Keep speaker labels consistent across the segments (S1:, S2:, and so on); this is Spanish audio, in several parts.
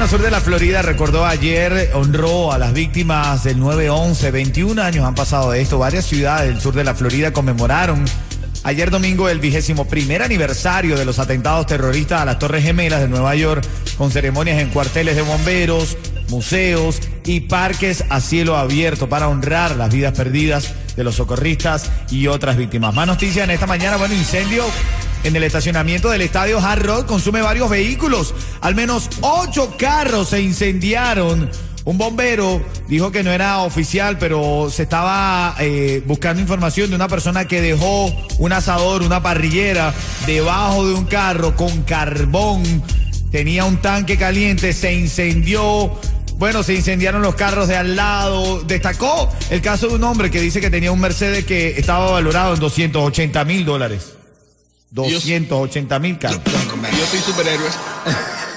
S1: El sur de la Florida recordó ayer, honró a las víctimas del 9-11. 21 años han pasado de esto. Varias ciudades del sur de la Florida conmemoraron ayer domingo el vigésimo primer aniversario de los atentados terroristas a las Torres Gemelas de Nueva York, con ceremonias en cuarteles de bomberos, museos y parques a cielo abierto para honrar las vidas perdidas de los socorristas y otras víctimas. Más noticias en esta mañana, bueno, incendio en el estacionamiento del estadio Hard Rock consume varios vehículos. Al menos ocho carros se incendiaron. Un bombero dijo que no era oficial, pero se estaba eh, buscando información de una persona que dejó un asador, una parrillera, debajo de un carro con carbón. Tenía un tanque caliente, se incendió. Bueno, se incendiaron los carros de al lado. Destacó el caso de un hombre que dice que tenía un Mercedes que estaba valorado en 280 mil dólares. 280 mil carros.
S2: Yo soy superhéroe.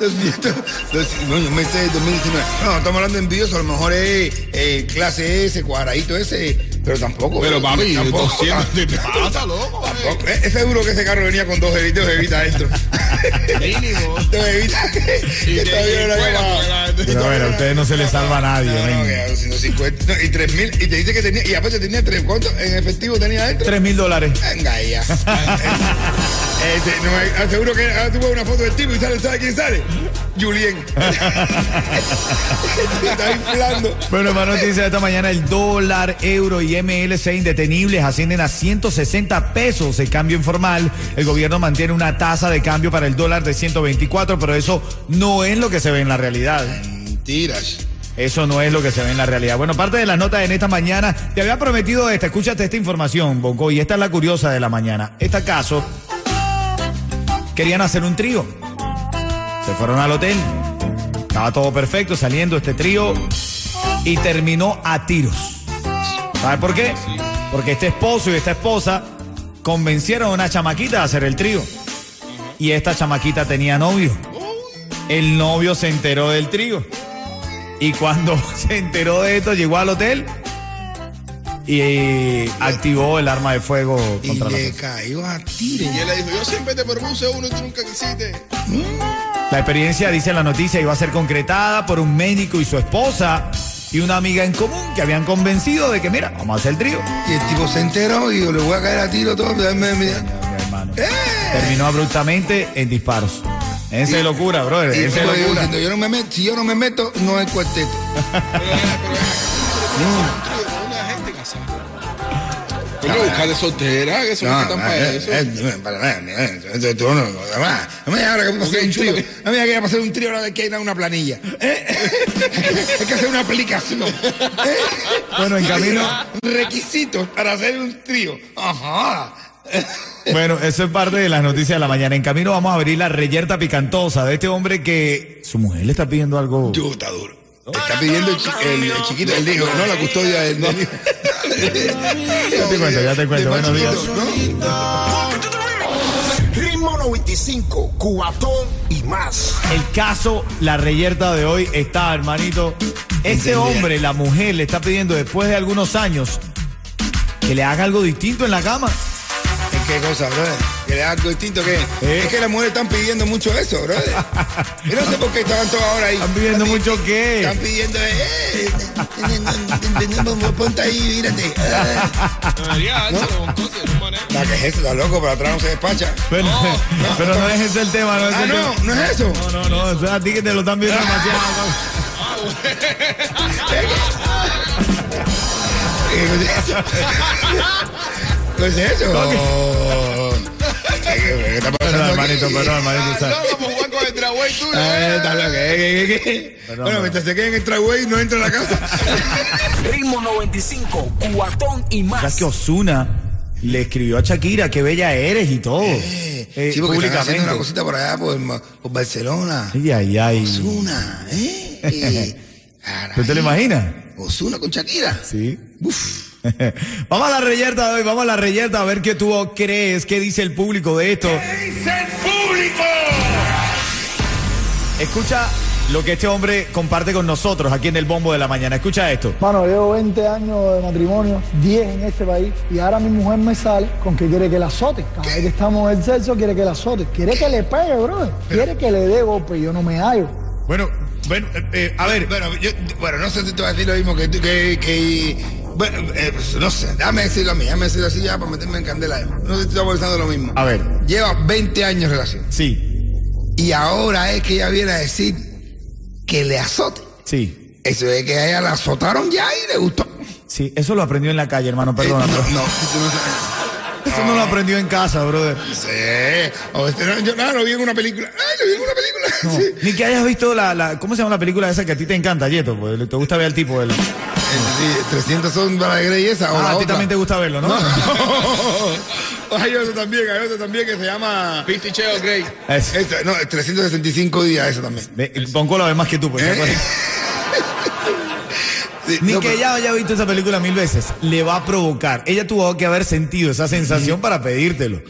S2: 200, 200, no, yo me sé 2019. No, estamos hablando de envíos, a lo mejor es eh, clase S, cuadradito ese, pero tampoco.
S3: Pero papi,
S2: tampoco.
S3: 200, ¿qué te pasa, loco?
S2: Tampoco. Es es seguro que ese carro venía con dos evitas, dos evitas dentro.
S3: Mínimo.
S2: Dos evitas que, todavía no
S1: a ustedes no se les salva a nadie.
S2: No, no,
S1: ven.
S2: que a 250, no, y 3 mil, y te dice que tenía, y aparte tenía tres, ¿cuánto en efectivo tenía dentro?
S1: 3 mil dólares.
S2: Venga ya. Este, no, hay- seguro que ah, tuvo una foto del tipo y sale, ¿sabe quién sale? Julien. Está inflando.
S1: Bueno, más noticias de esta mañana, el dólar, euro y MLC indetenibles ascienden a 160 pesos el cambio informal. El gobierno mantiene una tasa de cambio para el dólar de 124, pero eso no es lo que se ve en la realidad.
S2: Mentiras.
S1: Eso no es lo que se ve en la realidad. Bueno, parte de las notas en esta mañana, te había prometido esta, escúchate esta información, Bonco, y esta es la curiosa de la mañana. Este caso, querían hacer un trío. Se fueron al hotel. Estaba todo perfecto, saliendo este trío y terminó a tiros. ¿Sabes por qué? Porque este esposo y esta esposa convencieron a una chamaquita a hacer el trío. Y esta chamaquita tenía novio. El novio se enteró del trío. Y cuando se enteró de esto, llegó al hotel y activó el arma de fuego
S2: Y
S1: contra la
S2: le cayó a tiro.
S3: Y él le dijo, yo siempre te propuse uno y tú nunca quisiste.
S1: La experiencia, dice la noticia, iba a ser concretada por un médico y su esposa y una amiga en común que habían convencido de que, mira, vamos a hacer el trío.
S2: Y el tipo se enteró y yo le voy a caer a tiro todo.
S1: Mi hermano. Terminó abruptamente en disparos. Esa es locura, brother. Esa es locura.
S2: diciendo, yo no me meto, si yo no me meto, no hay cuarteto.
S3: Coño, buscarle soltera, que son que están para
S2: eh,
S3: eso.
S2: eh, para nada, tú no, además, no me digas ahora que vamos a hacer un trío. No me digas que vamos a hacer un trío ahora de que hay una planilla. Eh, Hay que hacer una aplicación.
S1: Bueno, en camino.
S2: Requisitos para hacer un trío. Ajá.
S1: Bueno, eso es parte de las noticias de la mañana. En camino vamos a abrir la reyerta picantosa de este hombre que su mujer le está pidiendo algo.
S2: Yo, está duro. Está pidiendo el, chi- el- el chiquito, el hijo, no la custodia del del hijo.
S1: Ya te cuento, ya te cuento. Buenos días.
S2: ¿no?
S3: Ritmo 95, cuatón y más.
S1: El caso, la reyerta de hoy está, hermanito. Este hombre, la mujer, le está pidiendo después de algunos años que le haga algo distinto en la cama.
S2: ¿Qué cosa, brother? Que le algo distinto que
S1: Eh.
S2: es que las mujeres están pidiendo mucho eso, brother. Yo no sé por qué estaban todos ahora ahí.
S1: ¿Están pidiendo mucho qué?
S2: Están pidiendo, eh, ponte ahí, mírate. La que es eso, está loco, pero atrás no se despacha.
S1: Pero no, pero no es ese el tema, no es
S2: Ah,
S1: el
S2: no,
S1: tema.
S2: no es eso.
S1: No, no, no, eso es a ti que te lo están viendo demasiado.
S2: ¿Qué es eso? ¿Qué está
S1: Perdón,
S2: pasando
S1: hermanito, perdón, hermanito.
S3: Ah,
S1: ¿sabes?
S3: no, como jugar con el dragway tuyo.
S2: Eh, está loco, eh, ¿qué, qué, qué?
S1: Perdón,
S2: Bueno, mientras se queden en el tragway, no entra a la casa.
S4: Ritmo 95, cuatón y
S1: ¿Sabes
S4: más.
S1: que Osuna le escribió a Shakira qué bella eres y todo? Eh,
S2: sí, porque están haciendo una cosita por allá, por, por Barcelona.
S1: Ay, ay, ay.
S2: Osuna, ¿eh? Eh,
S1: ¿Tú te lo imaginas?
S2: Osuna con Shakira.
S1: Sí.
S2: Uf.
S1: vamos a la reyerta de hoy, vamos a la reyerta a ver qué tú crees, qué dice el público de esto.
S2: ¿Qué dice el público?
S1: Escucha lo que este hombre comparte con nosotros aquí en el bombo de la mañana. Escucha esto.
S5: Mano, llevo 20 años de matrimonio, 10 en este país, y ahora mi mujer me sale con que quiere que la azote. Cada vez que estamos en el sexo, quiere que la azote. Quiere que le pegue, brother. Quiere que le dé golpe, yo no me hallo.
S1: Bueno, bueno, eh, eh, a ver,
S2: Bueno, yo, bueno, no sé si te voy a decir lo mismo que tú, que, que bueno, eh, pues, no sé, déjame decirlo a mí, déjame decirlo así ya para meterme en candela. No sé si estamos pensando lo mismo.
S1: a ver,
S2: Lleva 20 años de relación.
S1: sí,
S2: Y ahora es que ella viene a decir que le azote.
S1: sí,
S2: Eso es que a ella la azotaron ya y le gustó.
S1: sí, eso lo aprendió en la calle, hermano, perdona.
S2: Eh, no, no, tú no sabes.
S1: Eso no lo aprendió en casa, brother.
S2: Sí. O este, no, yo nada, lo vi en una película. Ay, lo vi en una película.
S1: No,
S2: Sí.
S1: Ni que hayas visto la, la, ¿cómo se llama la película esa que a ti te encanta, Yeto? Pues te gusta ver al tipo. El...
S2: Sí, 300 son para la Grey esa o
S1: Ah,
S2: la
S1: a ti
S2: otra.
S1: también te gusta verlo, ¿no?
S2: No. hay otro también, hay otro también que se llama...
S3: Of Grey.
S1: Es-
S2: Esa, no, 365 días, esa también.
S1: Ponco lo ve más que tú, pues. ¿te
S2: ¿Eh? Sí,
S1: Ni
S2: no,
S1: que
S2: pero-
S1: ella haya visto esa película mil veces, le va a provocar. Ella tuvo que haber sentido esa sensación para pedírtelo.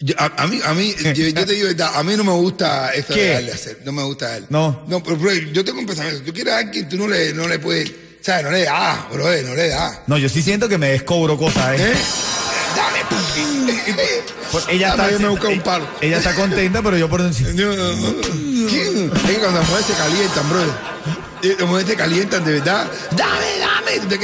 S2: Yo- a, a mí, a mí yo, yo te digo a mí no me gusta eso
S1: ¿Qué?
S2: de darle a hacer, no me gusta a él.
S1: No.
S2: No, pero, bro, yo tengo un pensamiento, tú quieres a alguien, tú no le, no le puedes, ¿sabes? No le das, bro, no le das.
S1: No, yo sí siento que me descobro cosas, ¿eh?
S2: ¿Eh?
S1: Por- ella
S2: Dame,
S1: está,
S2: me un palo.
S1: ella está contenta, pero yo por dentro.
S2: No, ¿Quién? Es que cuando las mujeres se calientan, brother. Eh, Las mujeres se calientan de verdad. Dame, dame. Te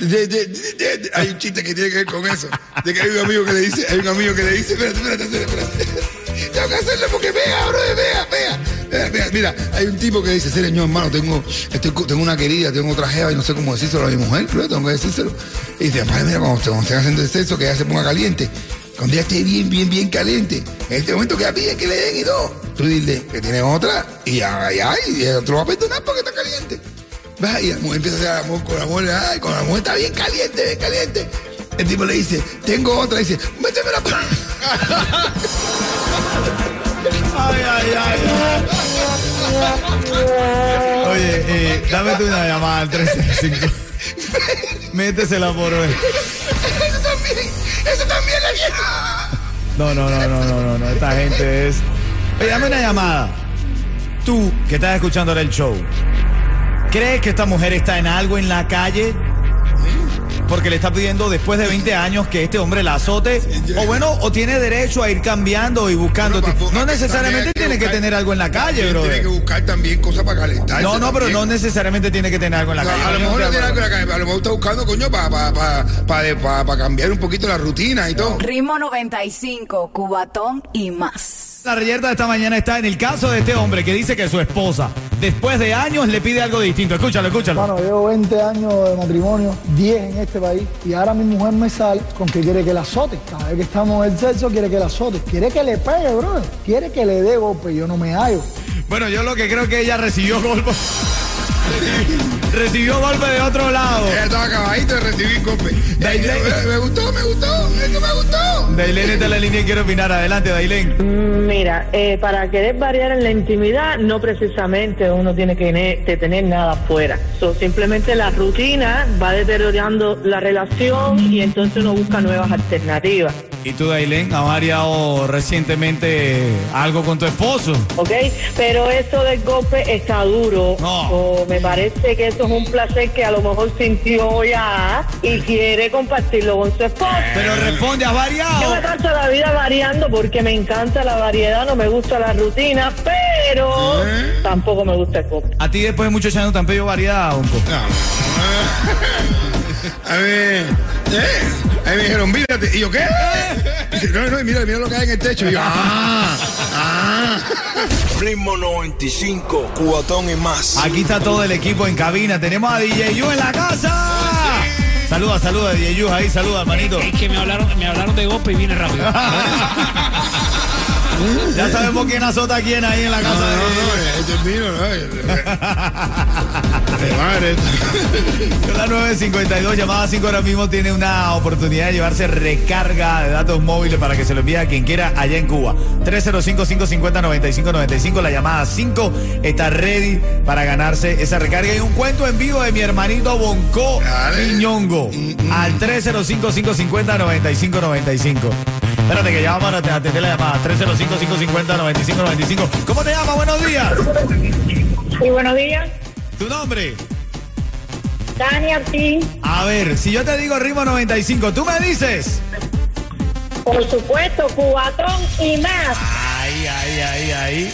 S2: de- Hay un chiste que tiene que ver con eso. De que hay un amigo que le dice, hay un amigo que le dice, espérate, espérate, espérate. espérate. Tengo que hacerlo porque pega, brother, pega, pega. Pega, pega. Mira, hay un tipo que dice, señor, hermano, tengo, estoy, tengo una querida, tengo otra jeva y no sé cómo decírselo a mi mujer, pero tengo que decírselo. Y dice, padre, mira, cuando, cuando estén haciendo el sexo, que ella se ponga caliente. Cuando ella esté bien, bien, bien caliente, en este momento que ella pide que le den y todo, tú dile que tienes otra y ya, ya, y el otro va a perdonar porque está caliente. Va, y la mujer empieza a hacer amor con la mujer, ay, con la mujer está bien caliente, bien caliente. El tipo le dice, tengo otra, y dice, métemela por...
S1: Ay, ay, ay. Oye, eh, dame tú una llamada al 365. Métesela por hoy.
S2: Eso también, eso también quiero.
S1: No, no, no, no, no, no, no. Esta gente es. Oye, dame una llamada. Tú, que estás escuchando el show, ¿crees que esta mujer está en algo en la calle? Porque le está pidiendo después de 20 años que este hombre la azote. O bueno, o tiene derecho a ir cambiando y buscando.
S2: Bueno, papu,
S1: No necesariamente
S2: que
S1: tiene que tener algo en la calle,
S2: Tiene que
S1: bro.
S2: buscar también cosas para calentarse.
S1: No, no, pero no necesariamente tiene que tener algo en la
S2: No,
S1: calle.
S2: a lo mejor no tiene algo en la calle, a lo mejor está buscando, coño, para pa, pa, pa, pa- pa cambiar un poquito la rutina y todo.
S6: Ritmo 95, Cubatón y más.
S1: La reyerta de esta mañana está en el caso de este hombre que dice que su esposa, después de años, le pide algo distinto. Escúchalo, escúchalo.
S5: Mano, llevo 20 años de matrimonio, 10 en este país, y ahora mi mujer me sale con que quiere que la azote. Cada vez que estamos en el sexo, quiere que la azote. Quiere que le pegue, brother. Quiere que le dé golpe, yo no me hallo.
S1: Bueno, yo lo que creo que ella recibió golpe. Recibió golpe de otro lado.
S2: Ella estaba acabadito de recibir golpe.
S1: Dailén.
S2: Eh, Me gustó, me gustó, eso me gustó.
S1: Dailén está en la línea y quiere opinar. Adelante, Dailén.
S7: Mira, eh, para querer variar en la intimidad, no precisamente uno tiene que tener, que tener nada afuera. So, simplemente la rutina va deteriorando la relación y entonces uno busca nuevas alternativas.
S1: ¿Y tú, Dailén, has variado recientemente algo con tu esposo?
S7: ¿Ok? Pero eso del golpe está duro.
S1: No.
S7: So, me parece que eso es un placer que a lo mejor sintió ya y quiere compartirlo con su esposa.
S1: Pero responde, ¿has
S7: Yo me
S1: variado?
S7: paso la vida variando porque me encanta la variedad, no me gusta la rutina, pero tampoco me gusta el golpe.
S1: A ti después de muchos años te han pedido variedad un poco.
S2: A ver, ¿eh? Ahí me dijeron, mírate. Y yo, ¿qué? Dice, no, no, mira, mira lo que hay en el techo. Y yo, ah, ah.
S4: Ritmo 95, Cubatón y más.
S1: Aquí está todo el equipo en cabina. Tenemos a DJ Yu en la casa. Saluda, saluda, DJ Yu ahí, saluda, hermanito.
S8: Es que me hablaron, me hablaron de golpe y vine rápido.
S1: Ya sabemos quién azota a quién ahí en la
S2: No,
S1: casa
S2: no,
S1: de
S2: no, este es mío, ¿no? De madre.
S1: Son las 9.52, llamada 5 ahora mismo tiene una oportunidad de llevarse recarga de datos móviles para que se lo envíe a quien quiera allá en Cuba. 305-550-9595, la llamada 5 está ready para ganarse esa recarga y un cuento en vivo de mi hermanito Bonco. Piñongo al 305-550-9595. Espérate que ya vamos a atender la llamada. 305-550-9595. ¿Cómo te llamas? Buenos días.
S7: Sí, buenos días.
S1: ¿Tu nombre?
S7: Dani Ortiz,
S1: A ver, si yo te digo ritmo 95, tú me dices.
S7: por supuesto, cubatón y más.
S1: Ahí, ahí, ahí, ahí.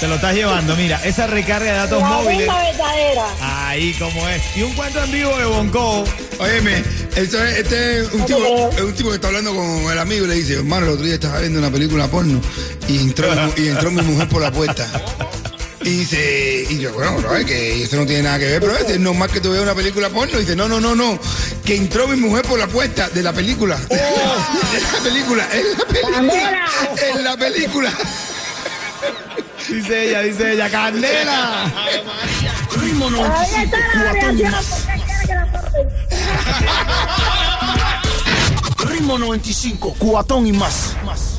S1: Te lo estás llevando. Mira, esa recarga de datos
S7: La
S1: móviles.
S7: verdadera.
S1: Ahí como es. Y un cuento en vivo de Bonco.
S2: Óyeme, eso es, este es un, tipo, es un tipo que está hablando con el amigo y le dice, hermano, el otro día estaba viendo una película porno y entró, y entró mi mujer por la puerta. Y dice, y yo, bueno, bro, es que eso no tiene nada que ver, pero es normal que tú veas una película porno. Y dice, no, no, no, no, que entró mi mujer por la puerta de la película. De la película, en la película. En la película.
S1: Dice ella, dice ella, Candela.
S7: Ahí
S4: 95,
S7: está la
S4: Ritmo 95, cuatón y más. más.